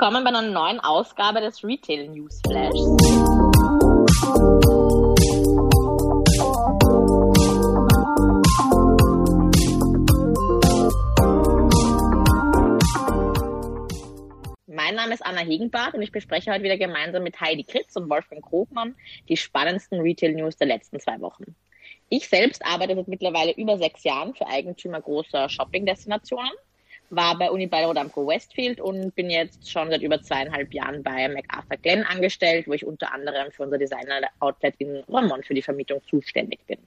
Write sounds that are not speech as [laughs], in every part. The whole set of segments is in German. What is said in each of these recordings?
willkommen bei einer neuen Ausgabe des Retail News Flash. Mein Name ist Anna Hegenbart und ich bespreche heute wieder gemeinsam mit Heidi Kritz und Wolfgang Krogmann die spannendsten Retail News der letzten zwei Wochen. Ich selbst arbeite seit mittlerweile über sechs Jahren für Eigentümer großer Shopping-Destinationen war bei Uni Bayreuth am Westfield und bin jetzt schon seit über zweieinhalb Jahren bei MacArthur Glenn angestellt, wo ich unter anderem für unser Designer-Outlet in Ramon für die Vermietung zuständig bin.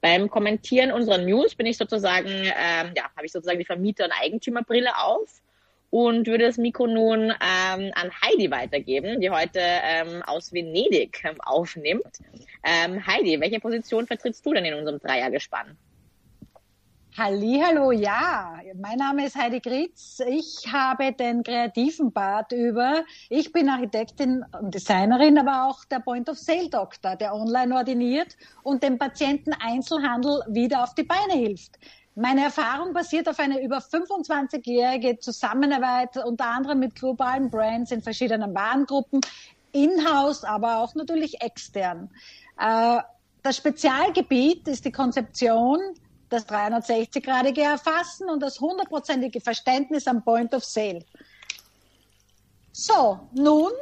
Beim Kommentieren unserer News bin ich sozusagen, ähm, ja, habe ich sozusagen die Vermieter- und Eigentümerbrille auf und würde das Mikro nun ähm, an Heidi weitergeben, die heute ähm, aus Venedig ähm, aufnimmt. Ähm, Heidi, welche Position vertrittst du denn in unserem Dreiergespann? Hallo, ja. Mein Name ist Heidi Gritz. Ich habe den kreativen Part über. Ich bin Architektin und Designerin, aber auch der Point of Sale Doktor, der online ordiniert und dem Patienten Einzelhandel wieder auf die Beine hilft. Meine Erfahrung basiert auf eine über 25-jährige Zusammenarbeit unter anderem mit globalen Brands in verschiedenen Warengruppen, in-house, aber auch natürlich extern. Äh, das Spezialgebiet ist die Konzeption das 360-gradige Erfassen und das hundertprozentige Verständnis am Point of Sale. So, nun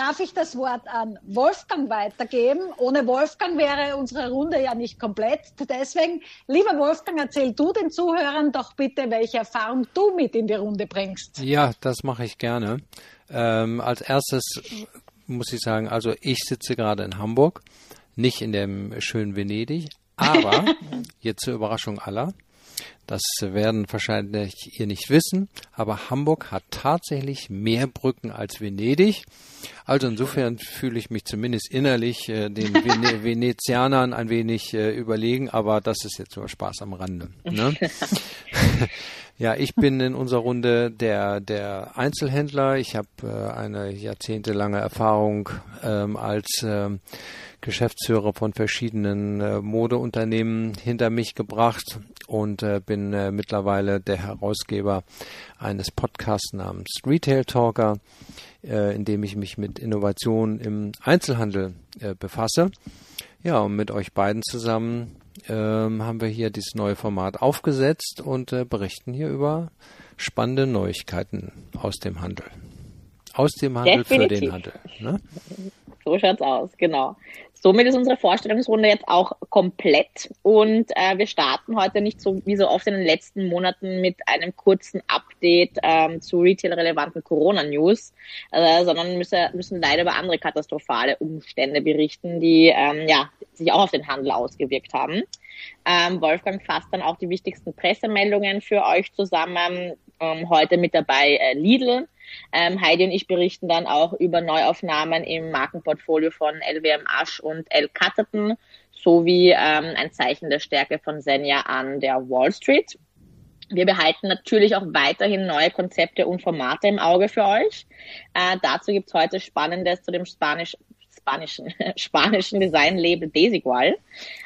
darf ich das Wort an Wolfgang weitergeben. Ohne Wolfgang wäre unsere Runde ja nicht komplett. Deswegen, lieber Wolfgang, erzähl du den Zuhörern doch bitte, welche Erfahrung du mit in die Runde bringst. Ja, das mache ich gerne. Ähm, als erstes muss ich sagen, also ich sitze gerade in Hamburg, nicht in dem schönen Venedig, aber, [laughs] jetzt zur Überraschung aller, das werden wahrscheinlich ihr nicht wissen, aber Hamburg hat tatsächlich mehr Brücken als Venedig. Also insofern fühle ich mich zumindest innerlich äh, den Vene [laughs] Venezianern ein wenig äh, überlegen, aber das ist jetzt nur Spaß am Rande. Ne? [laughs] ja, ich bin in unserer Runde der, der Einzelhändler. Ich habe äh, eine jahrzehntelange Erfahrung ähm, als ähm, Geschäftsführer von verschiedenen äh, Modeunternehmen hinter mich gebracht und äh, bin äh, mittlerweile der Herausgeber eines Podcasts namens Retail Talker, äh, in dem ich mich mit Innovation im Einzelhandel äh, befasse. Ja, und mit euch beiden zusammen ähm, haben wir hier dieses neue Format aufgesetzt und äh, berichten hier über spannende Neuigkeiten aus dem Handel. Aus dem Handel Definitiv. für den Handel. Ne? So schaut's aus, genau. Somit ist unsere Vorstellungsrunde jetzt auch komplett und äh, wir starten heute nicht so wie so oft in den letzten Monaten mit einem kurzen Update ähm, zu retail-relevanten Corona-News, äh, sondern müssen, müssen leider über andere katastrophale Umstände berichten, die ähm, ja, sich auch auf den Handel ausgewirkt haben. Ähm, Wolfgang fasst dann auch die wichtigsten Pressemeldungen für euch zusammen. Ähm, heute mit dabei äh, Lidl, ähm, Heidi und ich berichten dann auch über Neuaufnahmen im Markenportfolio von LWM Asch und L. Catterton sowie ähm, ein Zeichen der Stärke von Senja an der Wall Street. Wir behalten natürlich auch weiterhin neue Konzepte und Formate im Auge für euch. Äh, dazu gibt's heute Spannendes zu dem Spanisch, spanischen, [laughs] spanischen Designlabel Desigual,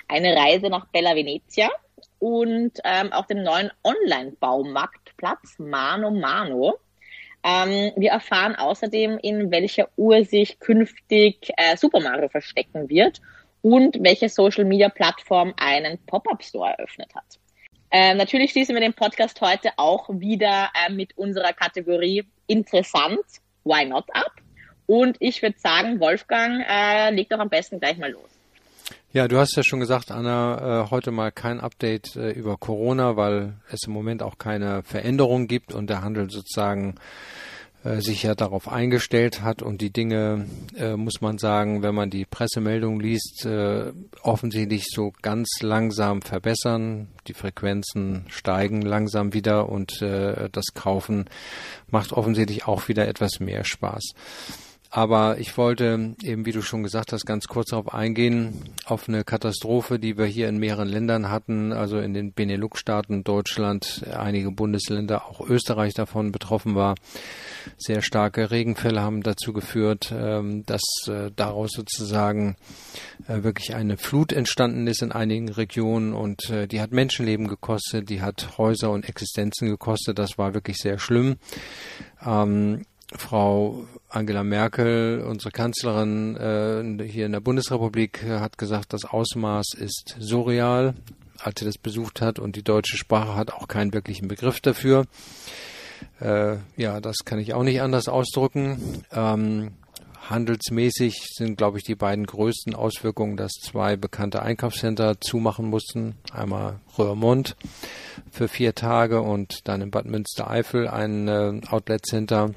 eine Reise nach Bella Venezia und ähm, auch dem neuen Online-Baumarktplatz Mano Mano. Ähm, wir erfahren außerdem, in welcher Uhr sich künftig äh, Super Mario verstecken wird und welche Social Media Plattform einen Pop-up Store eröffnet hat. Ähm, natürlich schließen wir den Podcast heute auch wieder äh, mit unserer Kategorie Interessant, Why Not ab. Und ich würde sagen, Wolfgang, äh, leg doch am besten gleich mal los. Ja, du hast ja schon gesagt, Anna, äh, heute mal kein Update äh, über Corona, weil es im Moment auch keine Veränderung gibt und der Handel sozusagen äh, sich ja darauf eingestellt hat und die Dinge, äh, muss man sagen, wenn man die Pressemeldung liest, äh, offensichtlich so ganz langsam verbessern. Die Frequenzen steigen langsam wieder und äh, das Kaufen macht offensichtlich auch wieder etwas mehr Spaß. Aber ich wollte eben, wie du schon gesagt hast, ganz kurz darauf eingehen, auf eine Katastrophe, die wir hier in mehreren Ländern hatten, also in den Benelux-Staaten, Deutschland, einige Bundesländer, auch Österreich davon betroffen war. Sehr starke Regenfälle haben dazu geführt, ähm, dass äh, daraus sozusagen äh, wirklich eine Flut entstanden ist in einigen Regionen und äh, die hat Menschenleben gekostet, die hat Häuser und Existenzen gekostet. Das war wirklich sehr schlimm. Ähm, Frau Angela Merkel, unsere Kanzlerin äh, hier in der Bundesrepublik, hat gesagt, das Ausmaß ist surreal, als sie das besucht hat und die deutsche Sprache hat auch keinen wirklichen Begriff dafür. Äh, ja, das kann ich auch nicht anders ausdrücken. Ähm, handelsmäßig sind, glaube ich, die beiden größten Auswirkungen, dass zwei bekannte Einkaufscenter zumachen mussten. Einmal Röhrmond für vier Tage und dann in Bad Münstereifel ein äh, Outlet Center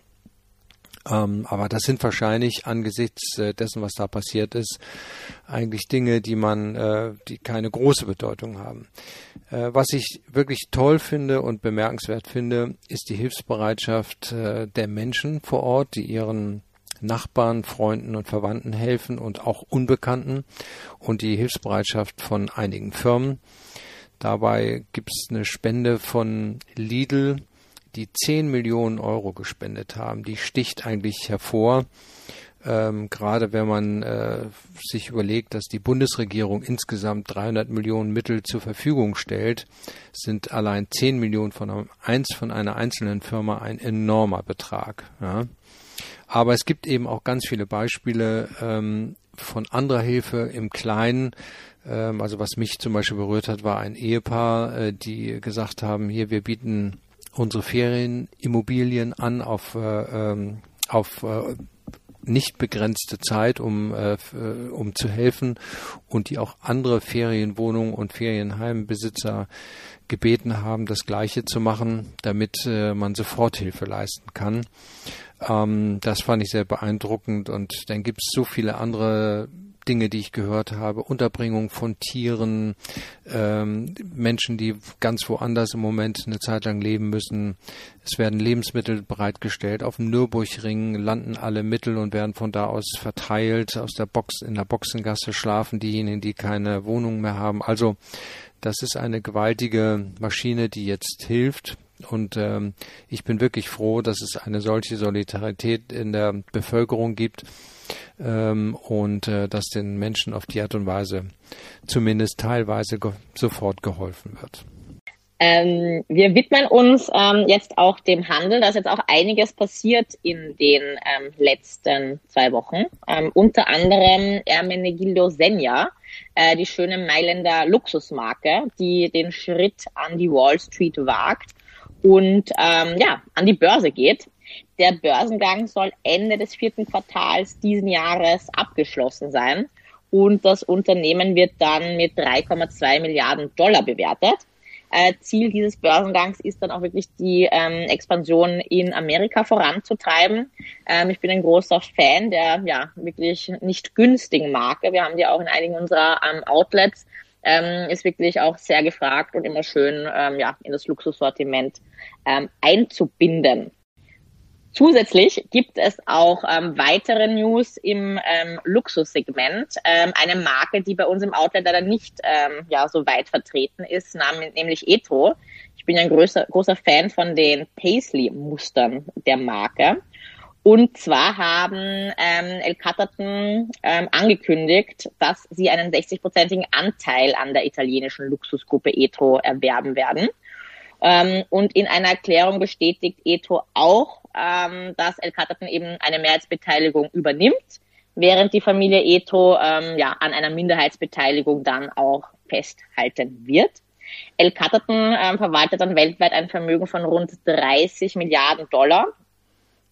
aber das sind wahrscheinlich angesichts äh, dessen, was da passiert ist, eigentlich Dinge, die man, äh, die keine große Bedeutung haben. Äh, was ich wirklich toll finde und bemerkenswert finde, ist die Hilfsbereitschaft der Menschen vor Ort, die ihren Nachbarn, Freunden und Verwandten helfen und auch Unbekannten und die Hilfsbereitschaft von einigen Firmen. Dabei gibt es eine Spende von Lidl, die 10 Millionen Euro gespendet haben, die sticht eigentlich hervor. Ähm, gerade wenn man äh, sich überlegt, dass die Bundesregierung insgesamt 300 Millionen Mittel zur Verfügung stellt, sind allein 10 Millionen von, einem, eins von einer einzelnen Firma ein enormer Betrag. Ja. Aber es gibt eben auch ganz viele Beispiele ähm, von anderer Hilfe im Kleinen. Ähm, also was mich zum Beispiel berührt hat, war ein Ehepaar, äh, die gesagt haben, hier, wir bieten unsere Ferienimmobilien an auf, äh, ähm, auf äh, nicht begrenzte Zeit, um, äh, äh, um zu helfen und die auch andere Ferienwohnungen und Ferienheimbesitzer gebeten haben, das Gleiche zu machen, damit äh, man Soforthilfe leisten kann. Ähm, das fand ich sehr beeindruckend und dann gibt es so viele andere Dinge, die ich gehört habe, Unterbringung von Tieren, ähm, Menschen, die ganz woanders im Moment eine Zeit lang leben müssen. Es werden Lebensmittel bereitgestellt. Auf dem Nürburgring landen alle Mittel und werden von da aus verteilt. Aus der Box, in der Boxengasse schlafen diejenigen, die keine Wohnung mehr haben. Also, das ist eine gewaltige Maschine, die jetzt hilft. Und ähm, ich bin wirklich froh, dass es eine solche Solidarität in der Bevölkerung gibt ähm, und äh, dass den Menschen auf die Art und Weise zumindest teilweise ge sofort geholfen wird. Ähm, wir widmen uns ähm, jetzt auch dem Handel. Da ist jetzt auch einiges passiert in den ähm, letzten zwei Wochen. Ähm, unter anderem Ermenegildo Senja, äh, die schöne Mailänder Luxusmarke, die den Schritt an die Wall Street wagt und ähm, ja an die Börse geht. Der Börsengang soll Ende des vierten Quartals diesen Jahres abgeschlossen sein und das Unternehmen wird dann mit 3,2 Milliarden Dollar bewertet. Äh, Ziel dieses Börsengangs ist dann auch wirklich die ähm, Expansion in Amerika voranzutreiben. Ähm, ich bin ein großer Fan der ja wirklich nicht günstigen Marke. Wir haben die auch in einigen unserer ähm, Outlets. Ähm, ist wirklich auch sehr gefragt und immer schön ähm, ja in das Luxussortiment ähm, einzubinden. Zusätzlich gibt es auch ähm, weitere News im ähm, Luxussegment. Ähm, eine Marke, die bei uns im Outlet leider nicht ähm, ja, so weit vertreten ist, nämlich Etro. Ich bin ein größer, großer Fan von den Paisley-Mustern der Marke. Und zwar haben ähm, El Catterton ähm, angekündigt, dass sie einen 60-prozentigen Anteil an der italienischen Luxusgruppe Etro erwerben werden. Ähm, und in einer Erklärung bestätigt Eto auch, ähm, dass El Kataten eben eine Mehrheitsbeteiligung übernimmt, während die Familie Eto ähm, ja, an einer Minderheitsbeteiligung dann auch festhalten wird. El Kataten ähm, verwaltet dann weltweit ein Vermögen von rund 30 Milliarden Dollar.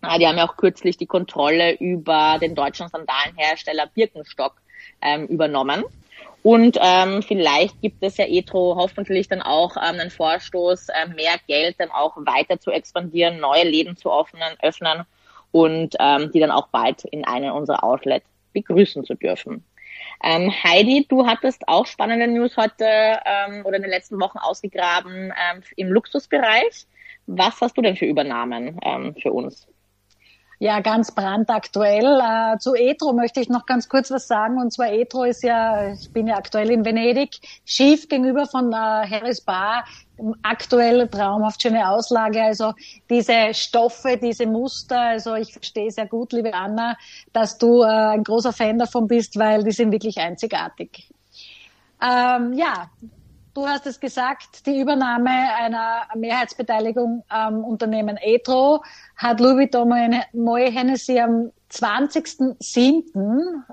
Äh, die haben ja auch kürzlich die Kontrolle über den deutschen Sandalenhersteller Birkenstock ähm, übernommen. Und ähm, vielleicht gibt es ja Etro hoffentlich dann auch ähm, einen Vorstoß, äh, mehr Geld dann auch weiter zu expandieren, neue Läden zu öffnen, öffnen und ähm, die dann auch bald in einem unserer Outlets begrüßen zu dürfen. Ähm, Heidi, du hattest auch spannende News heute ähm, oder in den letzten Wochen ausgegraben ähm, im Luxusbereich. Was hast du denn für Übernahmen ähm, für uns? Ja, ganz brandaktuell. Äh, zu Etro möchte ich noch ganz kurz was sagen. Und zwar Etro ist ja, ich bin ja aktuell in Venedig, schief gegenüber von äh, Harris Bar. Aktuell traumhaft schöne Auslage. Also diese Stoffe, diese Muster. Also ich verstehe sehr gut, liebe Anna, dass du äh, ein großer Fan davon bist, weil die sind wirklich einzigartig. Ähm, ja, Du hast es gesagt, die Übernahme einer Mehrheitsbeteiligung am Unternehmen Etro hat Louis Vuitton Moe Hennessy am 20.07.,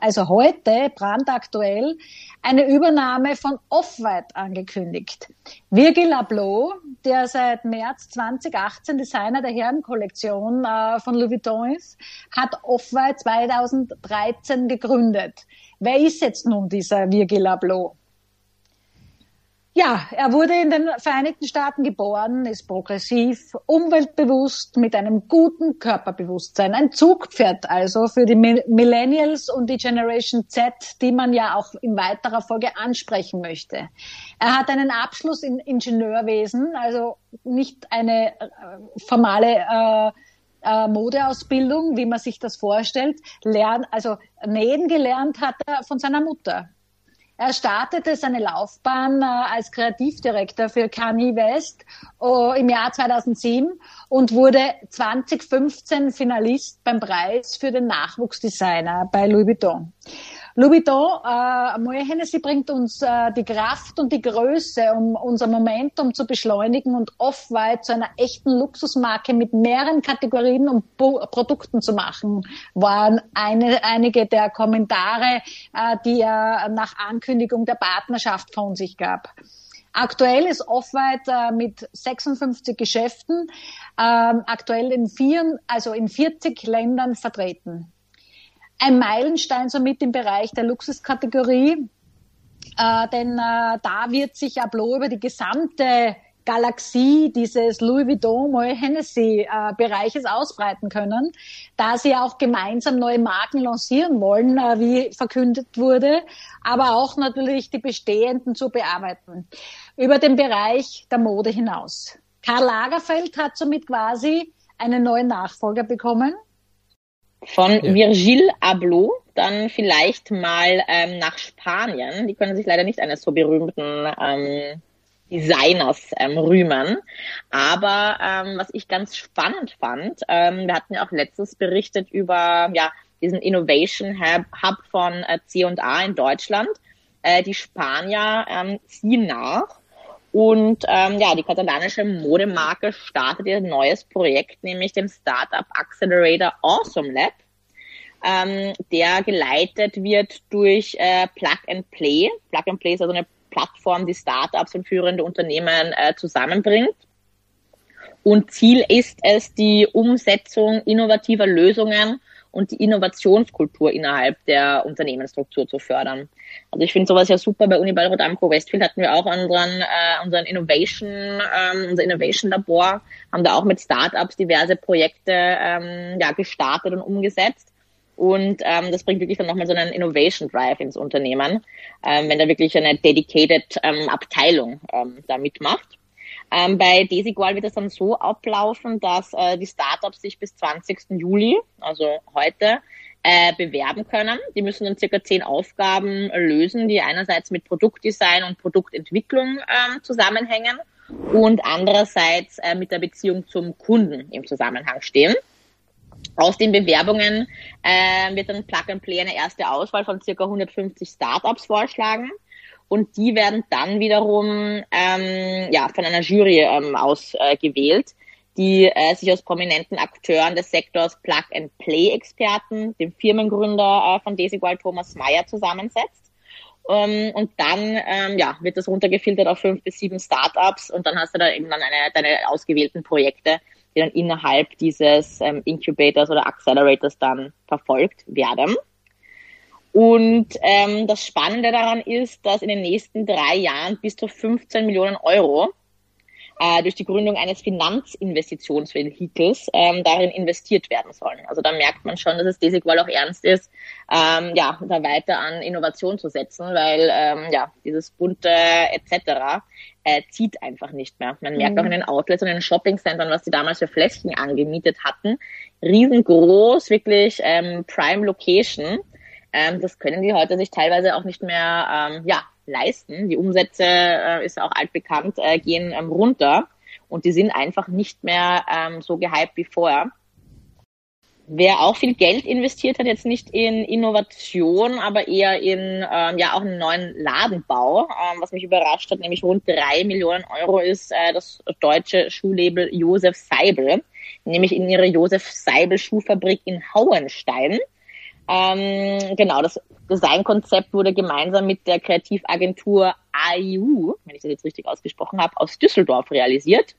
also heute, brandaktuell, eine Übernahme von Off-White angekündigt. Virgil Abloh, der seit März 2018 Designer der Herrenkollektion äh, von Louis Vuitton ist, hat Off-White 2013 gegründet. Wer ist jetzt nun dieser Virgil Abloh? Ja, er wurde in den Vereinigten Staaten geboren, ist progressiv, umweltbewusst, mit einem guten Körperbewusstsein. Ein Zugpferd also für die Millennials und die Generation Z, die man ja auch in weiterer Folge ansprechen möchte. Er hat einen Abschluss in Ingenieurwesen, also nicht eine äh, formale äh, äh, Modeausbildung, wie man sich das vorstellt. Lern, also nähen gelernt hat er von seiner Mutter. Er startete seine Laufbahn äh, als Kreativdirektor für Kanye West äh, im Jahr 2007 und wurde 2015 Finalist beim Preis für den Nachwuchsdesigner bei Louis Vuitton. Louis äh, Moët Hennessy bringt uns äh, die Kraft und die Größe, um unser Momentum zu beschleunigen und Off-White zu einer echten Luxusmarke mit mehreren Kategorien und Bo Produkten zu machen, waren eine, einige der Kommentare, äh, die er nach Ankündigung der Partnerschaft von sich gab. Aktuell ist Off-White äh, mit 56 Geschäften, äh, aktuell in vier, also in 40 Ländern vertreten ein Meilenstein somit im Bereich der Luxuskategorie, äh, denn äh, da wird sich Ablo über die gesamte Galaxie dieses Louis Vuitton Moët Hennessy äh, Bereiches ausbreiten können, da sie auch gemeinsam neue Marken lancieren wollen, äh, wie verkündet wurde, aber auch natürlich die bestehenden zu bearbeiten. Über den Bereich der Mode hinaus. Karl Lagerfeld hat somit quasi einen neuen Nachfolger bekommen von ja. Virgil Abloh, dann vielleicht mal ähm, nach Spanien. Die können sich leider nicht eines so berühmten ähm, Designers ähm, rühmen. Aber ähm, was ich ganz spannend fand, ähm, wir hatten ja auch letztes berichtet über ja, diesen Innovation Hub, Hub von äh, C&A in Deutschland. Äh, die Spanier ähm, ziehen nach und ähm, ja, die katalanische Modemarke startet ihr neues Projekt, nämlich dem Startup Accelerator Awesome Lab, ähm, der geleitet wird durch äh, Plug and Play. Plug and Play ist also eine Plattform, die Startups und führende Unternehmen äh, zusammenbringt. Und Ziel ist es, die Umsetzung innovativer Lösungen und die Innovationskultur innerhalb der Unternehmensstruktur zu fördern. Also ich finde sowas ja super. Bei Unibail Rodamco Westfield hatten wir auch unseren, äh, unseren Innovation, ähm, unser Innovation Labor, haben da auch mit Startups diverse Projekte ähm, ja, gestartet und umgesetzt. Und ähm, das bringt wirklich dann nochmal so einen Innovation Drive ins Unternehmen, ähm, wenn da wirklich eine dedicated ähm, Abteilung ähm, da mitmacht. Ähm, bei Desigual wird es dann so ablaufen, dass äh, die Startups sich bis 20. Juli, also heute, äh, bewerben können. Die müssen dann circa zehn Aufgaben lösen, die einerseits mit Produktdesign und Produktentwicklung ähm, zusammenhängen und andererseits äh, mit der Beziehung zum Kunden im Zusammenhang stehen. Aus den Bewerbungen äh, wird dann Plug and Play eine erste Auswahl von circa 150 Startups vorschlagen und die werden dann wiederum ähm, ja, von einer Jury ähm, ausgewählt, äh, die äh, sich aus prominenten Akteuren des Sektors Plug and Play Experten, dem Firmengründer äh, von Desigual Thomas Meyer zusammensetzt. Ähm, und dann ähm, ja, wird das runtergefiltert auf fünf bis sieben Startups und dann hast du da eben dann eine, deine ausgewählten Projekte, die dann innerhalb dieses ähm, Incubators oder Accelerators dann verfolgt werden. Und ähm, das Spannende daran ist, dass in den nächsten drei Jahren bis zu 15 Millionen Euro äh, durch die Gründung eines Finanzinvestitionsvehikels ähm, darin investiert werden sollen. Also da merkt man schon, dass es Desigual auch ernst ist, ähm, ja, da weiter an Innovation zu setzen, weil ähm, ja, dieses bunte etc. Äh, zieht einfach nicht mehr. Man merkt mhm. auch in den Outlets und in den Shoppingcentern, was die damals für Fläschchen angemietet hatten. Riesengroß, wirklich ähm, Prime Location. Ähm, das können die heute sich teilweise auch nicht mehr ähm, ja, leisten. Die Umsätze, äh, ist auch altbekannt, äh, gehen ähm, runter und die sind einfach nicht mehr ähm, so gehypt wie vorher. Wer auch viel Geld investiert hat, jetzt nicht in Innovation, aber eher in ähm, ja auch einen neuen Ladenbau, ähm, was mich überrascht hat, nämlich rund drei Millionen Euro ist äh, das deutsche Schuhlabel Josef Seibel, nämlich in ihre Josef Seibel Schuhfabrik in Hauenstein. Ähm, genau, das Designkonzept wurde gemeinsam mit der Kreativagentur AIU, wenn ich das jetzt richtig ausgesprochen habe, aus Düsseldorf realisiert.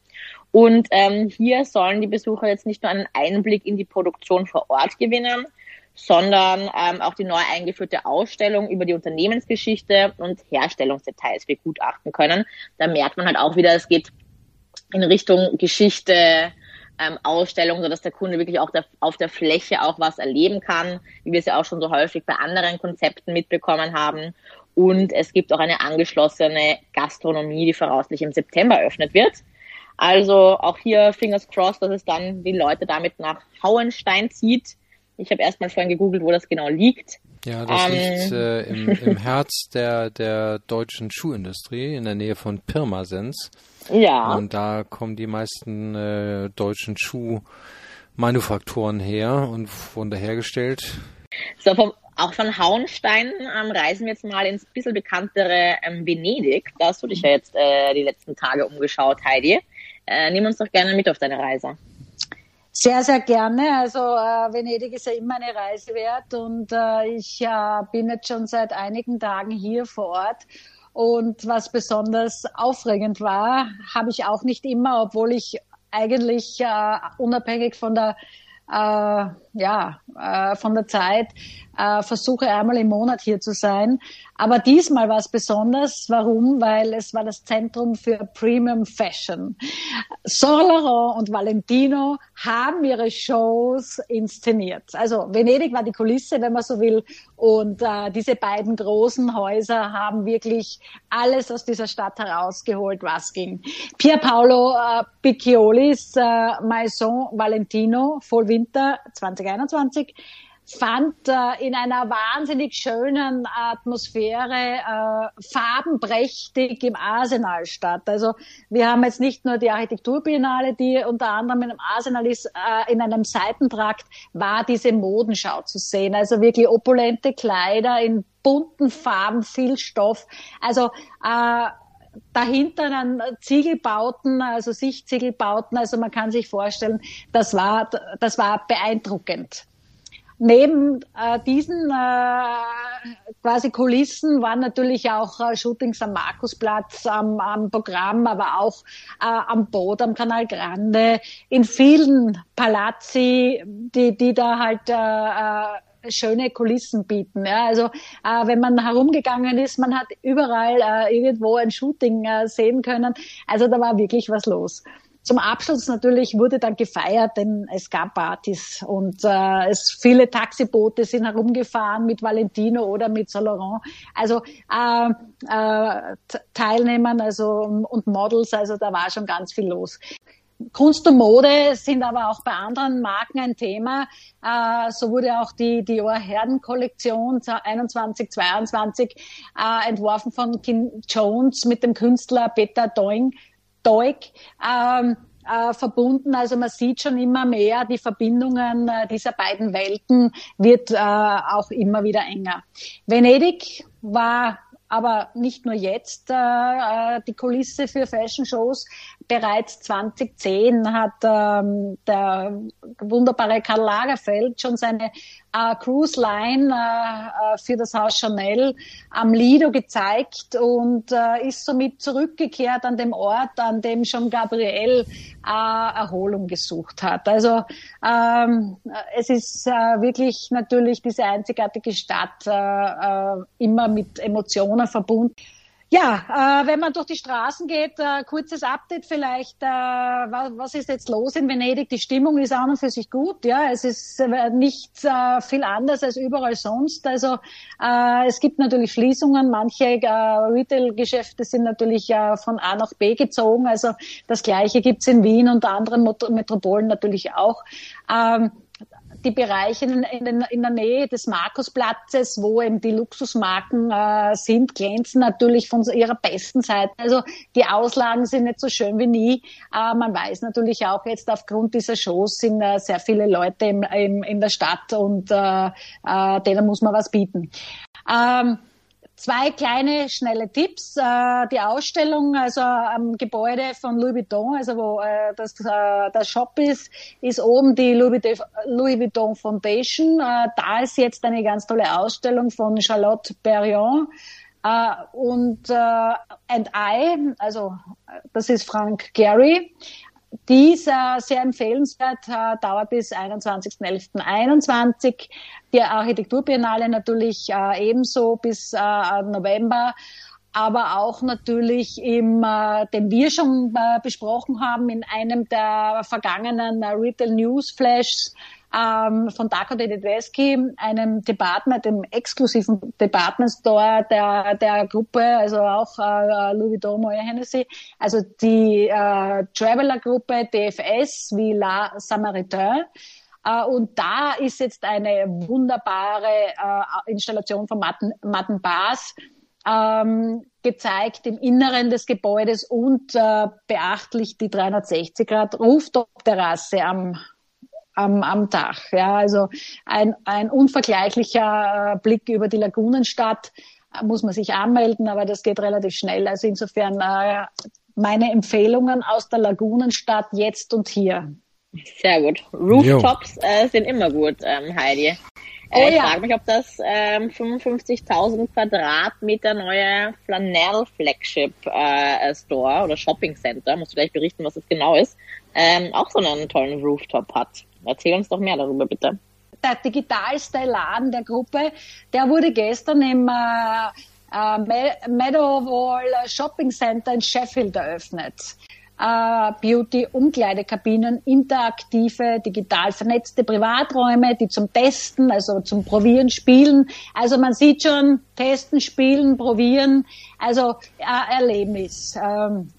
Und ähm, hier sollen die Besucher jetzt nicht nur einen Einblick in die Produktion vor Ort gewinnen, sondern ähm, auch die neu eingeführte Ausstellung über die Unternehmensgeschichte und Herstellungsdetails begutachten können. Da merkt man halt auch wieder, es geht in Richtung Geschichte, ähm, Ausstellung, sodass der Kunde wirklich auch der, auf der Fläche auch was erleben kann, wie wir es ja auch schon so häufig bei anderen Konzepten mitbekommen haben. Und es gibt auch eine angeschlossene Gastronomie, die voraussichtlich im September eröffnet wird. Also auch hier Fingers crossed, dass es dann die Leute damit nach Hauenstein zieht. Ich habe erstmal vorhin gegoogelt, wo das genau liegt. Ja, das ähm, liegt äh, im, im Herz der, der deutschen Schuhindustrie, in der Nähe von Pirmasens. Ja. Und da kommen die meisten äh, deutschen Schuhmanufakturen her und wurden hergestellt. So, vom, auch von Hauenstein ähm, reisen wir jetzt mal ins bisschen bekanntere ähm, Venedig. Da hast du dich ja jetzt äh, die letzten Tage umgeschaut, Heidi. Äh, nimm uns doch gerne mit auf deine Reise. Sehr, sehr gerne. Also äh, Venedig ist ja immer eine Reise wert und äh, ich äh, bin jetzt schon seit einigen Tagen hier vor Ort. Und was besonders aufregend war, habe ich auch nicht immer, obwohl ich eigentlich äh, unabhängig von der äh, ja, äh, von der Zeit äh, versuche einmal im Monat hier zu sein. Aber diesmal war es besonders. Warum? Weil es war das Zentrum für Premium Fashion. Saint Laurent und Valentino haben ihre Shows inszeniert. Also Venedig war die Kulisse, wenn man so will. Und äh, diese beiden großen Häuser haben wirklich alles aus dieser Stadt herausgeholt, was ging. Pier Paolo äh, Picciolis äh, Maison Valentino Voll Winter 2021 fand äh, in einer wahnsinnig schönen Atmosphäre äh, farbenprächtig im Arsenal statt. Also wir haben jetzt nicht nur die Architekturbiennale, die unter anderem in einem Arsenal ist, äh, in einem Seitentrakt war diese Modenschau zu sehen. Also wirklich opulente Kleider in bunten Farben, viel Stoff. Also äh, dahinter dann Ziegelbauten, also Sichtziegelbauten. Also man kann sich vorstellen, das war, das war beeindruckend. Neben äh, diesen äh, quasi Kulissen waren natürlich auch äh, Shootings am Markusplatz, am, am Programm, aber auch äh, am Boot, am Canal Grande, in vielen Palazzi, die, die da halt äh, äh, schöne Kulissen bieten. Ja, also äh, wenn man herumgegangen ist, man hat überall äh, irgendwo ein Shooting äh, sehen können. Also da war wirklich was los. Zum Abschluss natürlich wurde dann gefeiert, denn es gab Partys und äh, es viele Taxiboote sind herumgefahren mit Valentino oder mit Saint Laurent. Also äh, äh, Teilnehmern also und Models, also da war schon ganz viel los. Kunst und Mode sind aber auch bei anderen Marken ein Thema. Äh, so wurde auch die Dior Herden Kollektion 21, 22 äh, entworfen von Kim Jones mit dem Künstler Peter Doing Stoik ähm, äh, verbunden. Also man sieht schon immer mehr, die Verbindungen äh, dieser beiden Welten wird äh, auch immer wieder enger. Venedig war aber nicht nur jetzt äh, äh die Kulisse für Fashion Shows. Bereits 2010 hat ähm, der wunderbare Karl Lagerfeld schon seine äh, Cruise Line äh, äh, für das Haus Chanel am Lido gezeigt und äh, ist somit zurückgekehrt an dem Ort, an dem schon Gabriel äh, Erholung gesucht hat. Also ähm, es ist äh, wirklich natürlich diese einzigartige Stadt äh, äh, immer mit Emotionen verbunden. Ja, äh, wenn man durch die Straßen geht, äh, kurzes Update vielleicht. Äh, was, ist jetzt los in Venedig? Die Stimmung ist an und für sich gut. Ja, es ist äh, nicht äh, viel anders als überall sonst. Also äh, es gibt natürlich Schließungen. Manche äh, Retail-Geschäfte sind natürlich äh, von A nach B gezogen. Also das Gleiche gibt's in Wien und anderen Metropolen natürlich auch. Ähm, die Bereiche in, in, in, der Nähe des Markusplatzes, wo eben die Luxusmarken äh, sind, glänzen natürlich von ihrer besten Seite. Also die Auslagen sind nicht so schön wie nie. Äh, man weiß natürlich auch jetzt aufgrund dieser Shows sind äh, sehr viele Leute im, im, in der Stadt und äh, äh, denen muss man was bieten. Ähm, Zwei kleine, schnelle Tipps. Äh, die Ausstellung, also am Gebäude von Louis Vuitton, also wo äh, das, äh, der Shop ist, ist oben die Louis, Vuitton Foundation. da ist jetzt eine ganz tolle Ausstellung von Charlotte Perriand. und And I, also das ist Frank Gehry. Die ist äh, sehr empfehlenswert, äh, dauert bis 21.11.21. Die Architekturbiennale natürlich äh, ebenso bis äh, November aber auch natürlich im, äh, den wir schon äh, besprochen haben in einem der vergangenen äh, Retail News Flashs ähm, von Daco Dededeschi, einem Department, dem exklusiven Department Store der, der Gruppe, also auch äh, Louis Vuitton, Moya Hennessy, also die äh, Traveler-Gruppe DFS wie La Samaritain. Uh, und da ist jetzt eine wunderbare uh, Installation von Matten, Matten Bars ähm, gezeigt im Inneren des Gebäudes und äh, beachtlich die 360 Grad Rooftop-Terrasse am am, am Dach. Ja, also ein, ein unvergleichlicher äh, Blick über die Lagunenstadt äh, muss man sich anmelden, aber das geht relativ schnell. Also insofern äh, meine Empfehlungen aus der Lagunenstadt jetzt und hier. Sehr gut. Rooftops äh, sind immer gut, ähm, Heidi. Äh, ich ja. frage mich, ob das ähm, 55.000 Quadratmeter neue Flanell Flagship äh, Store oder Shopping Center, musst du gleich berichten, was das genau ist, ähm, auch so einen tollen Rooftop hat. Erzähl uns doch mehr darüber, bitte. Der digitalste Laden der Gruppe, der wurde gestern im äh, äh, Meadowall Shopping Center in Sheffield eröffnet. Uh, Beauty, Umkleidekabinen, interaktive, digital vernetzte Privaträume, die zum Testen, also zum Probieren, Spielen. Also man sieht schon, testen, spielen, probieren, also äh, Erlebnis. Ähm,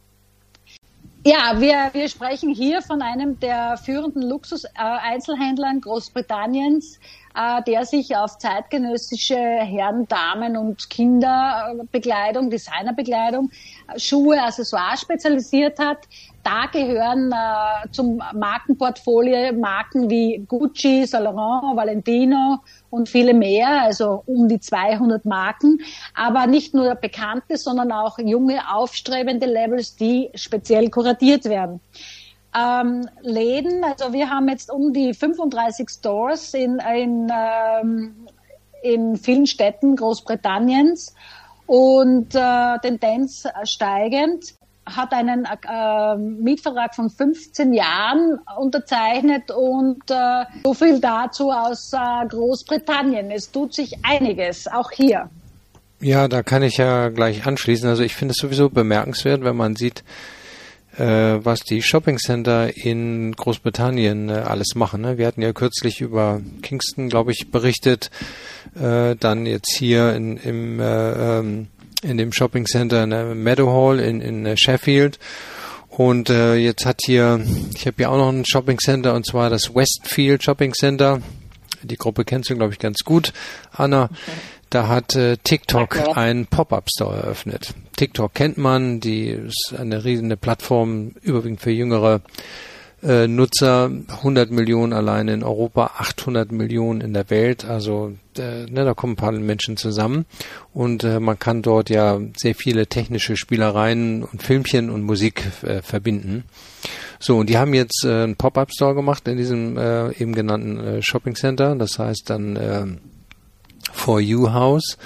ja, wir, wir sprechen hier von einem der führenden Luxus-Einzelhändler Großbritanniens, äh, der sich auf zeitgenössische Herren, Damen und Kinderbekleidung, Designerbekleidung, Schuhe, Accessoires spezialisiert hat. Da gehören äh, zum Markenportfolio Marken wie Gucci, Saint Laurent, Valentino, und viele mehr, also um die 200 Marken, aber nicht nur bekannte, sondern auch junge, aufstrebende Levels, die speziell kuratiert werden. Ähm, Läden, also wir haben jetzt um die 35 Stores in, in, ähm, in vielen Städten Großbritanniens und äh, Tendenz steigend hat einen äh, Mietvertrag von 15 Jahren unterzeichnet und äh, so viel dazu aus äh, Großbritannien. Es tut sich einiges, auch hier. Ja, da kann ich ja gleich anschließen. Also ich finde es sowieso bemerkenswert, wenn man sieht, was die Shoppingcenter in Großbritannien äh, alles machen. Ne? Wir hatten ja kürzlich über Kingston, glaube ich, berichtet. Äh, dann jetzt hier in, im äh, ähm, in dem Shopping Center in der Meadowhall in, in äh, Sheffield. Und äh, jetzt hat hier, ich habe hier auch noch ein Shopping Center und zwar das Westfield Shopping Center. Die Gruppe kennst du, glaube ich, ganz gut, Anna. Da hat äh, TikTok einen Pop-up-Store eröffnet. TikTok kennt man, die ist eine riesige Plattform, überwiegend für jüngere äh, Nutzer, 100 Millionen allein in Europa, 800 Millionen in der Welt. Also äh, ne, da kommen ein paar Menschen zusammen und äh, man kann dort ja sehr viele technische Spielereien und Filmchen und Musik äh, verbinden. So, und die haben jetzt äh, einen Pop-Up-Store gemacht in diesem äh, eben genannten äh, Shopping Center. Das heißt dann äh, For You House.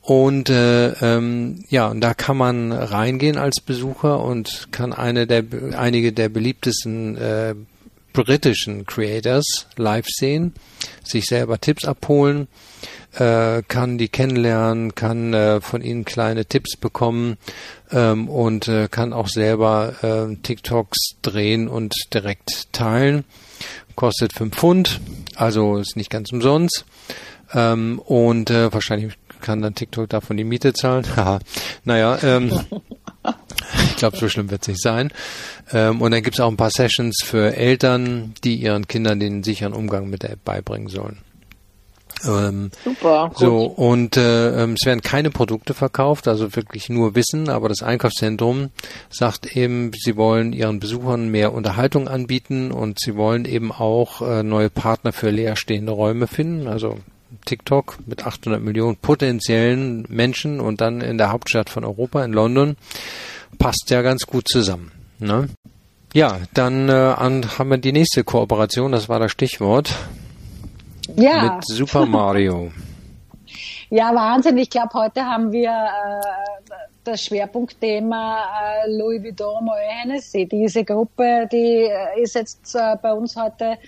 Und äh, ähm, ja, und da kann man reingehen als Besucher und kann eine der einige der beliebtesten äh, britischen Creators live sehen, sich selber Tipps abholen, äh, kann die kennenlernen, kann äh, von ihnen kleine Tipps bekommen ähm, und äh, kann auch selber äh, TikToks drehen und direkt teilen. Kostet fünf Pfund, also ist nicht ganz umsonst. Ähm, und äh, wahrscheinlich kann dann TikTok davon die Miete zahlen. [laughs] Haha. naja, ähm, glaube, so schlimm wird es nicht sein. Ähm, und dann gibt es auch ein paar Sessions für Eltern, die ihren Kindern den sicheren Umgang mit der App beibringen sollen. Ähm, Super. Gut. So und äh, ähm, es werden keine Produkte verkauft, also wirklich nur Wissen. Aber das Einkaufszentrum sagt eben, sie wollen ihren Besuchern mehr Unterhaltung anbieten und sie wollen eben auch äh, neue Partner für leerstehende Räume finden. Also TikTok mit 800 Millionen potenziellen Menschen und dann in der Hauptstadt von Europa, in London, passt ja ganz gut zusammen. Ne? Ja, dann äh, an, haben wir die nächste Kooperation, das war das Stichwort. Ja. Mit Super Mario. [laughs] ja, Wahnsinn. Ich glaube, heute haben wir äh, das Schwerpunktthema äh, Louis Vuitton Moët Hennessy. Diese Gruppe, die äh, ist jetzt äh, bei uns heute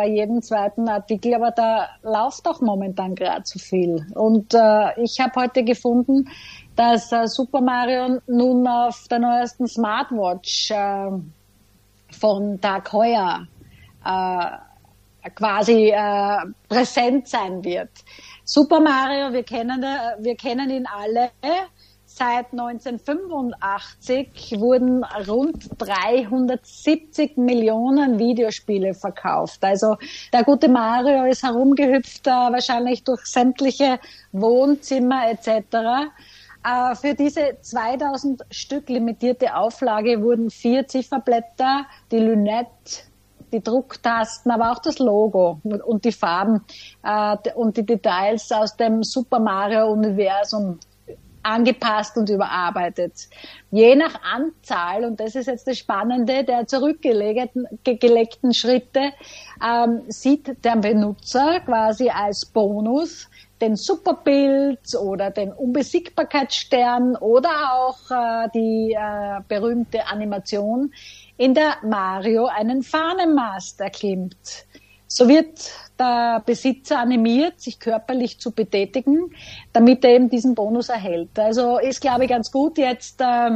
bei jedem zweiten Artikel, aber da läuft auch momentan gerade zu viel. Und äh, ich habe heute gefunden, dass äh, Super Mario nun auf der neuesten Smartwatch äh, von Tag Heuer äh, quasi äh, präsent sein wird. Super Mario, wir kennen, äh, wir kennen ihn alle Seit 1985 wurden rund 370 Millionen Videospiele verkauft. Also der gute Mario ist herumgehüpft, äh, wahrscheinlich durch sämtliche Wohnzimmer etc. Äh, für diese 2000 Stück limitierte Auflage wurden vier Zifferblätter, die Lünette, die Drucktasten, aber auch das Logo und die Farben äh, und die Details aus dem Super Mario Universum angepasst und überarbeitet. Je nach Anzahl, und das ist jetzt das Spannende, der zurückgelegten Schritte, ähm, sieht der Benutzer quasi als Bonus den Superbild oder den Unbesiegbarkeitsstern oder auch äh, die äh, berühmte Animation, in der Mario einen Fahnenmast erklimmt. So wird der Besitzer animiert, sich körperlich zu betätigen, damit er eben diesen Bonus erhält. Also ist, glaube ich, ganz gut jetzt äh,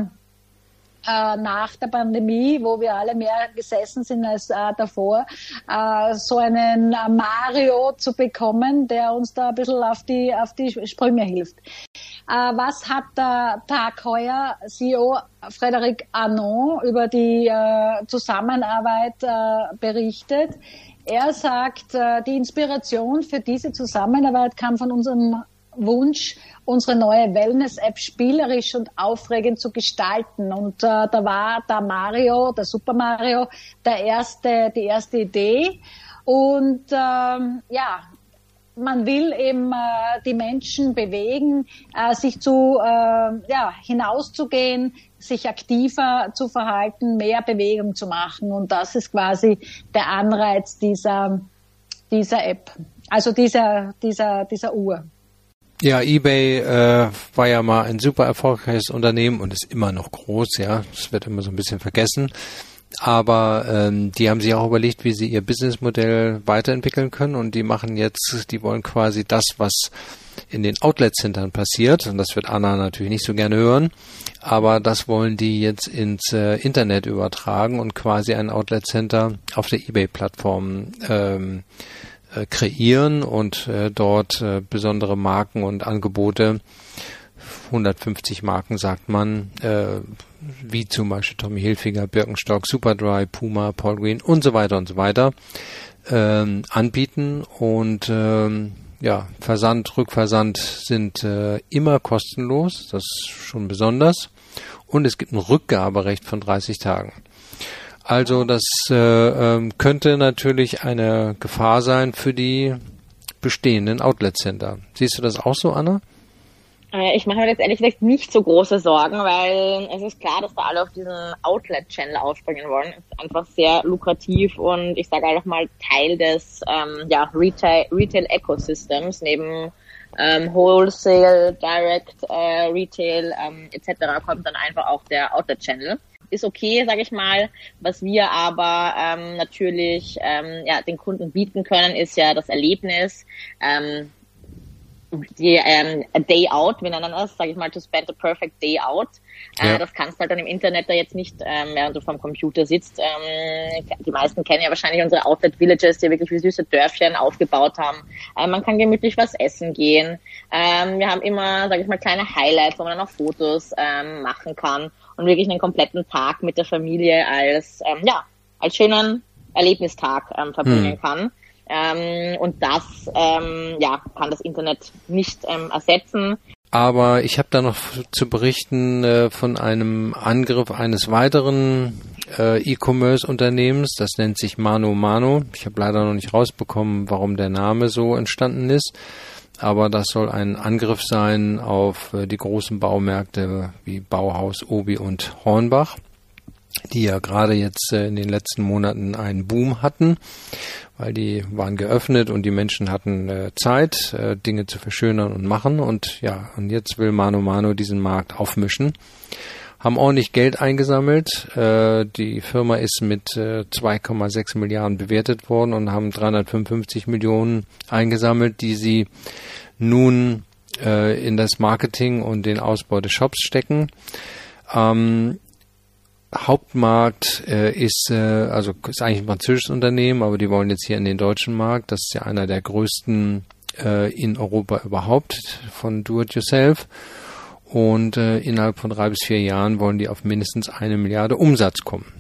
äh, nach der Pandemie, wo wir alle mehr gesessen sind als äh, davor, äh, so einen Mario zu bekommen, der uns da ein bisschen auf die, auf die Sprünge hilft. Äh, was hat der Tag heuer CEO Frederic Arnaud über die äh, Zusammenarbeit berichtet? Er sagt, äh, die Inspiration für diese Zusammenarbeit kam von unserem Wunsch, unsere neue Wellness-App spielerisch und aufregend zu gestalten. Und äh, da war der Mario, der Super Mario, der erste, die erste Idee. Und ähm, ja, man will eben äh, die Menschen bewegen, äh, sich zu äh, ja, hinauszugehen, sich aktiver zu verhalten, mehr Bewegung zu machen. Und das ist quasi der Anreiz dieser, dieser App, also dieser, dieser, dieser Uhr. Ja, eBay äh, war ja mal ein super erfolgreiches Unternehmen und ist immer noch groß, ja. Das wird immer so ein bisschen vergessen. Aber ähm, die haben sich auch überlegt, wie sie ihr Businessmodell weiterentwickeln können. Und die machen jetzt, die wollen quasi das, was in den Outlet-Centern passiert, und das wird Anna natürlich nicht so gerne hören, aber das wollen die jetzt ins äh, Internet übertragen und quasi ein Outlet-Center auf der eBay-Plattform ähm, äh, kreieren und äh, dort äh, besondere Marken und Angebote 150 Marken sagt man, äh, wie zum Beispiel Tommy Hilfiger, Birkenstock, Superdry, Puma, Paul Green und so weiter und so weiter ähm, anbieten und ähm, ja, Versand, Rückversand sind äh, immer kostenlos, das ist schon besonders. Und es gibt ein Rückgaberecht von 30 Tagen. Also das äh, ähm, könnte natürlich eine Gefahr sein für die bestehenden Outlet Center. Siehst du das auch so, Anna? Äh, ich mache mir jetzt ehrlich gesagt nicht so große Sorgen, weil es ist klar, dass da alle auf diesen Outlet-Channel aufspringen wollen. Ist einfach sehr lukrativ und ich sage einfach mal Teil des ähm, ja, Retail-Ecosystems neben ähm, Wholesale, Direct äh, Retail ähm, etc. kommt dann einfach auch der Outlet-Channel. Ist okay, sage ich mal. Was wir aber ähm, natürlich ähm, ja, den Kunden bieten können, ist ja das Erlebnis. Ähm, die ähm, Day Out, wir nennen das, sage ich mal, to spend a perfect day out. Äh, ja. Das kannst du halt dann im Internet da jetzt nicht, ähm, während du vom Computer sitzt. Ähm, die meisten kennen ja wahrscheinlich unsere Outlet Villages, die wirklich wie süße Dörfchen aufgebaut haben. Äh, man kann gemütlich was essen gehen. Ähm, wir haben immer, sage ich mal, kleine Highlights, wo man dann auch Fotos ähm, machen kann und wirklich einen kompletten Tag mit der Familie als, ähm, ja, als schönen Erlebnistag ähm, verbringen hm. kann. Ähm, und das ähm, ja, kann das Internet nicht ähm, ersetzen. Aber ich habe da noch zu berichten äh, von einem Angriff eines weiteren äh, E-Commerce-Unternehmens. Das nennt sich Mano Mano. Ich habe leider noch nicht rausbekommen, warum der Name so entstanden ist. Aber das soll ein Angriff sein auf äh, die großen Baumärkte wie Bauhaus, Obi und Hornbach die ja gerade jetzt äh, in den letzten Monaten einen Boom hatten, weil die waren geöffnet und die Menschen hatten äh, Zeit, äh, Dinge zu verschönern und machen. Und ja, und jetzt will Mano Mano diesen Markt aufmischen. Haben ordentlich Geld eingesammelt. die Firma ist mit 2,6 Milliarden bewertet worden und haben 355 Millionen eingesammelt, die sie nun in das Marketing und den Ausbau des Shops stecken. Ähm, Hauptmarkt äh, ist äh, also ist eigentlich ein französisches Unternehmen, aber die wollen jetzt hier in den deutschen Markt. Das ist ja einer der größten äh, in Europa überhaupt von Do-it-yourself. Und äh, innerhalb von drei bis vier Jahren wollen die auf mindestens eine Milliarde Umsatz kommen.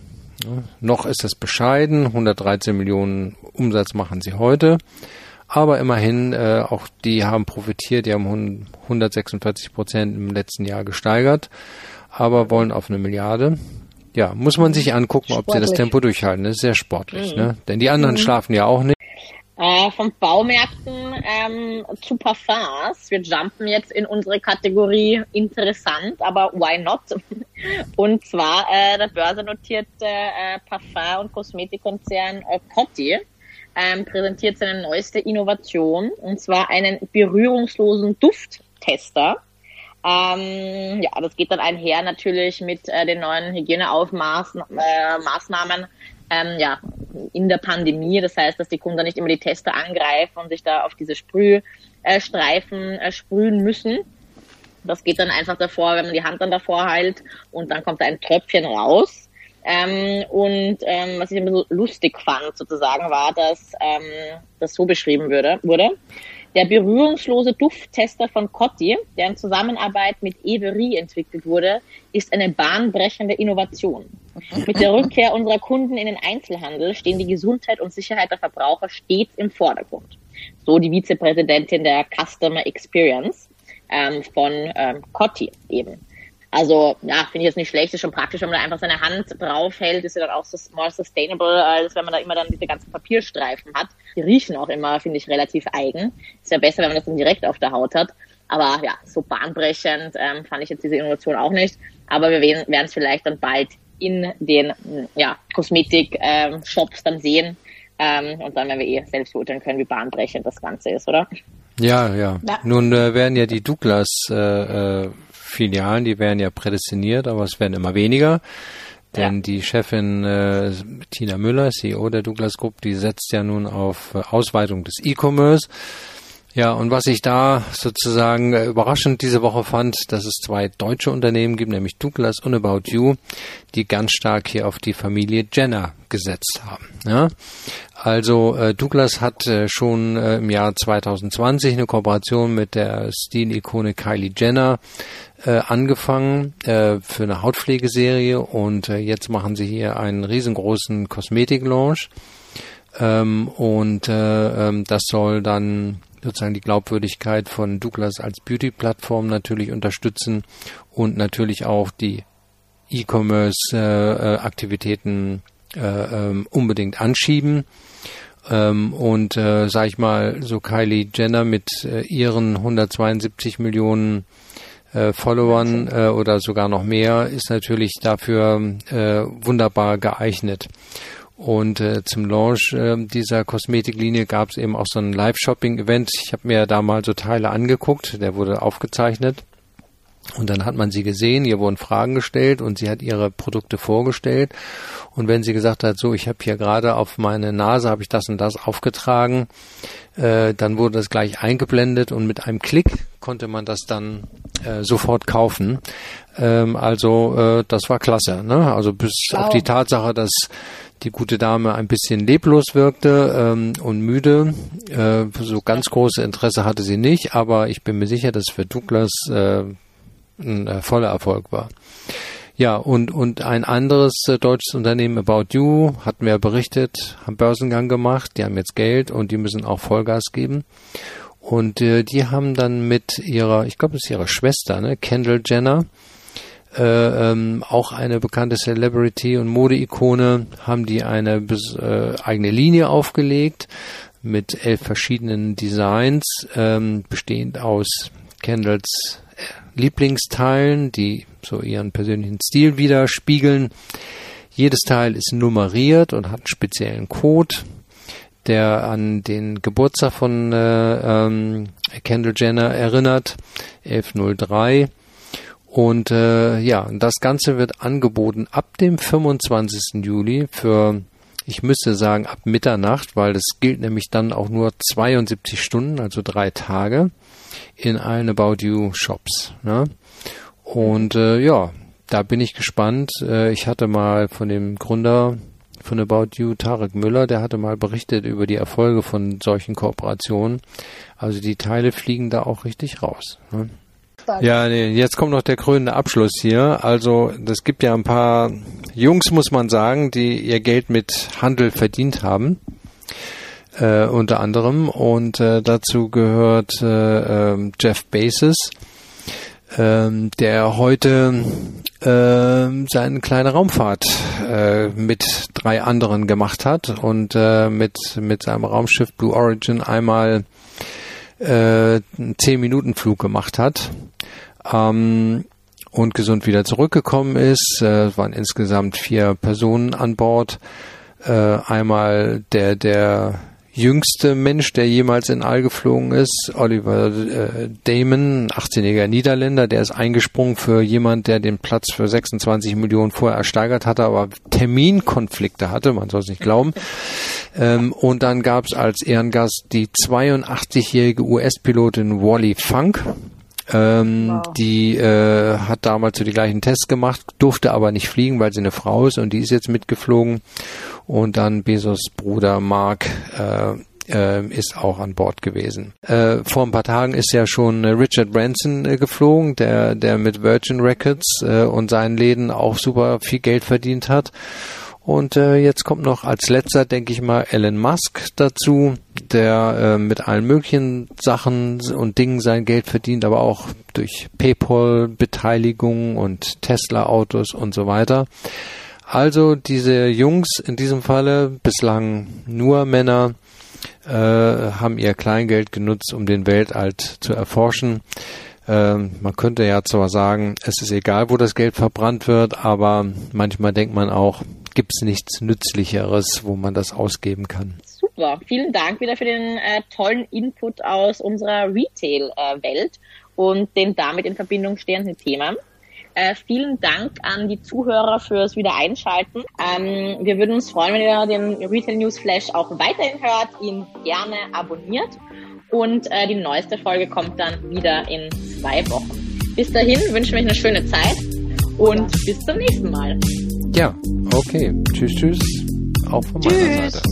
Ja, noch ist das bescheiden, 113 Millionen Umsatz machen sie heute. Aber immerhin, äh, auch die haben profitiert, die haben 146 Prozent im letzten Jahr gesteigert, aber wollen auf eine Milliarde. Ja, muss man sich angucken, sportlich. ob sie das Tempo durchhalten. Das ist sehr sportlich, mhm. ne? Denn die anderen mhm. schlafen ja auch nicht. Äh, von Baumärkten ähm, zu Parfums. Wir jumpen jetzt in unsere Kategorie interessant, aber why not? [laughs] Und zwar äh, der börsennotierte äh, Parfum- und Kosmetikkonzern äh, Coty ähm, präsentiert seine neueste Innovation, und zwar einen berührungslosen Dufttester ähm, ja, das geht dann einher natürlich mit äh, den neuen Hygieneaufmaßnahmen äh, ähm, ja, in der Pandemie. Das heißt, dass die Kunden nicht immer die Tester angreifen und sich da auf diese Sprühstreifen äh, sprühen müssen. Das geht dann einfach davor, wenn man die Hand dann davor hält und dann kommt da ein Tröpfchen raus. Ähm, und ähm, was ich ein bisschen lustig fand sozusagen war, dass ähm, das so beschrieben würde, wurde. Der berührungslose Dufttester von Cotti, der in Zusammenarbeit mit Every entwickelt wurde, ist eine bahnbrechende Innovation. [laughs] Mit der Rückkehr unserer Kunden in den Einzelhandel stehen die Gesundheit und Sicherheit der Verbraucher stets im Vordergrund. So die Vizepräsidentin der Customer Experience ähm, von ähm, Cotti eben. Also, ja, finde ich jetzt nicht schlecht, ist schon praktisch, wenn man da einfach seine Hand drauf hält, ist ja dann auch so more sustainable, als wenn man da immer dann diese ganzen Papierstreifen hat. Die riechen auch immer, finde ich, relativ eigen. Ist ja besser, wenn man das dann direkt auf der Haut hat. Aber ja, so bahnbrechend ähm, fand ich jetzt diese Innovation auch nicht. Aber wir werden es vielleicht dann bald in den ja, Kosmetik-Shops ähm, dann sehen. Ähm, und dann werden wir eh selbst beurteilen können, wie bahnbrechend das Ganze ist, oder? Ja, ja. ja. Nun äh, werden ja die Douglas äh, äh, Filialen, die werden ja prädestiniert, aber es werden immer weniger. Denn ja. die Chefin äh, Tina Müller, CEO der Douglas Group, die setzt ja nun auf äh, Ausweitung des E-Commerce. Ja, und was ich da sozusagen äh, überraschend diese Woche fand, dass es zwei deutsche Unternehmen gibt, nämlich Douglas und About You, die ganz stark hier auf die Familie Jenner gesetzt haben. Ja? Also äh, Douglas hat äh, schon äh, im Jahr 2020 eine Kooperation mit der Stilikone Kylie Jenner äh, angefangen äh, für eine Hautpflegeserie und jetzt machen sie hier einen riesengroßen Kosmetik-Launch. Ähm, und äh, ähm, das soll dann sozusagen die Glaubwürdigkeit von Douglas als Beauty-Plattform natürlich unterstützen und natürlich auch die E-Commerce-Aktivitäten äh, äh, ähm, unbedingt anschieben. Ähm, und äh, sag ich mal, so Kylie Jenner mit äh, ihren 172 Millionen äh, Followern äh, oder sogar noch mehr ist natürlich dafür äh, wunderbar geeignet. Und äh, zum Launch äh, dieser Kosmetiklinie gab es eben auch so ein Live-Shopping-Event. Ich habe mir da mal so Teile angeguckt, der wurde aufgezeichnet. Und dann hat man sie gesehen, ihr wurden Fragen gestellt und sie hat ihre Produkte vorgestellt. Und wenn sie gesagt hat, so, ich habe hier gerade auf meine Nase, habe ich das und das aufgetragen, äh, dann wurde das gleich eingeblendet und mit einem Klick konnte man das dann äh, sofort kaufen. Ähm, also äh, das war klasse. Ne? Also bis wow. auf die Tatsache, dass die gute Dame ein bisschen leblos wirkte ähm, und müde. Äh, so ganz große Interesse hatte sie nicht, aber ich bin mir sicher, dass für Douglas äh, ein äh, voller Erfolg war. Ja, und, und ein anderes äh, deutsches Unternehmen, About You, hatten wir berichtet, haben Börsengang gemacht, die haben jetzt Geld und die müssen auch Vollgas geben. Und äh, die haben dann mit ihrer, ich glaube, das ist ihre Schwester, ne, Kendall Jenner, äh, ähm, auch eine bekannte Celebrity und Modeikone, haben die eine äh, eigene Linie aufgelegt mit elf verschiedenen Designs, ähm, bestehend aus Kendalls Lieblingsteilen, die so ihren persönlichen Stil widerspiegeln. Jedes Teil ist nummeriert und hat einen speziellen Code, der an den Geburtstag von äh, ähm, Kendall Jenner erinnert, 1103. Und äh, ja, das Ganze wird angeboten ab dem 25. Juli für, ich müsste sagen, ab Mitternacht, weil das gilt nämlich dann auch nur 72 Stunden, also drei Tage in allen About You Shops. Ne? Und äh, ja, da bin ich gespannt. Äh, ich hatte mal von dem Gründer von About You, Tarek Müller, der hatte mal berichtet über die Erfolge von solchen Kooperationen. Also die Teile fliegen da auch richtig raus. Ne? Ja, nee, jetzt kommt noch der krönende Abschluss hier. Also, das gibt ja ein paar Jungs, muss man sagen, die ihr Geld mit Handel verdient haben äh, unter anderem. Und äh, dazu gehört äh, äh, Jeff Bezos, äh, der heute äh, seine kleine Raumfahrt äh, mit drei anderen gemacht hat und äh, mit, mit seinem Raumschiff Blue Origin einmal äh, einen 10-Minuten-Flug gemacht hat. Ähm, und gesund wieder zurückgekommen ist. Äh, es waren insgesamt vier Personen an Bord. Äh, einmal der, der jüngste Mensch, der jemals in All geflogen ist, Oliver äh, Damon, 18-jähriger Niederländer, der ist eingesprungen für jemand, der den Platz für 26 Millionen vorher ersteigert hatte, aber Terminkonflikte hatte, man soll es nicht glauben. [laughs] Ähm, und dann gab es als Ehrengast die 82-jährige US-Pilotin Wally Funk, ähm, wow. Die äh, hat damals so die gleichen Tests gemacht, durfte aber nicht fliegen, weil sie eine Frau ist und die ist jetzt mitgeflogen. Und dann Bezos Bruder Mark äh, äh, ist auch an Bord gewesen. Äh, vor ein paar Tagen ist ja schon Richard Branson äh, geflogen, der, der mit Virgin Records äh, und seinen Läden auch super viel Geld verdient hat. Und äh, jetzt kommt noch als letzter, denke ich mal, Elon Musk dazu, der äh, mit allen möglichen Sachen und Dingen sein Geld verdient, aber auch durch PayPal-Beteiligung und Tesla-Autos und so weiter. Also diese Jungs in diesem Falle, bislang nur Männer, äh, haben ihr Kleingeld genutzt, um den Weltall zu erforschen. Ähm, man könnte ja zwar sagen, es ist egal, wo das Geld verbrannt wird, aber manchmal denkt man auch, gibt es nichts Nützlicheres, wo man das ausgeben kann. Super, vielen Dank wieder für den äh, tollen Input aus unserer Retail-Welt und den damit in Verbindung stehenden Themen. Äh, vielen Dank an die Zuhörer fürs Wiedereinschalten. Ähm, wir würden uns freuen, wenn ihr den Retail News Flash auch weiterhin hört, ihn gerne abonniert und äh, die neueste Folge kommt dann wieder in zwei Wochen. Bis dahin wünschen wir euch eine schöne Zeit und bis zum nächsten Mal. Ja, okay. Tschüss, tschüss. Auch von tschüss. meiner Seite.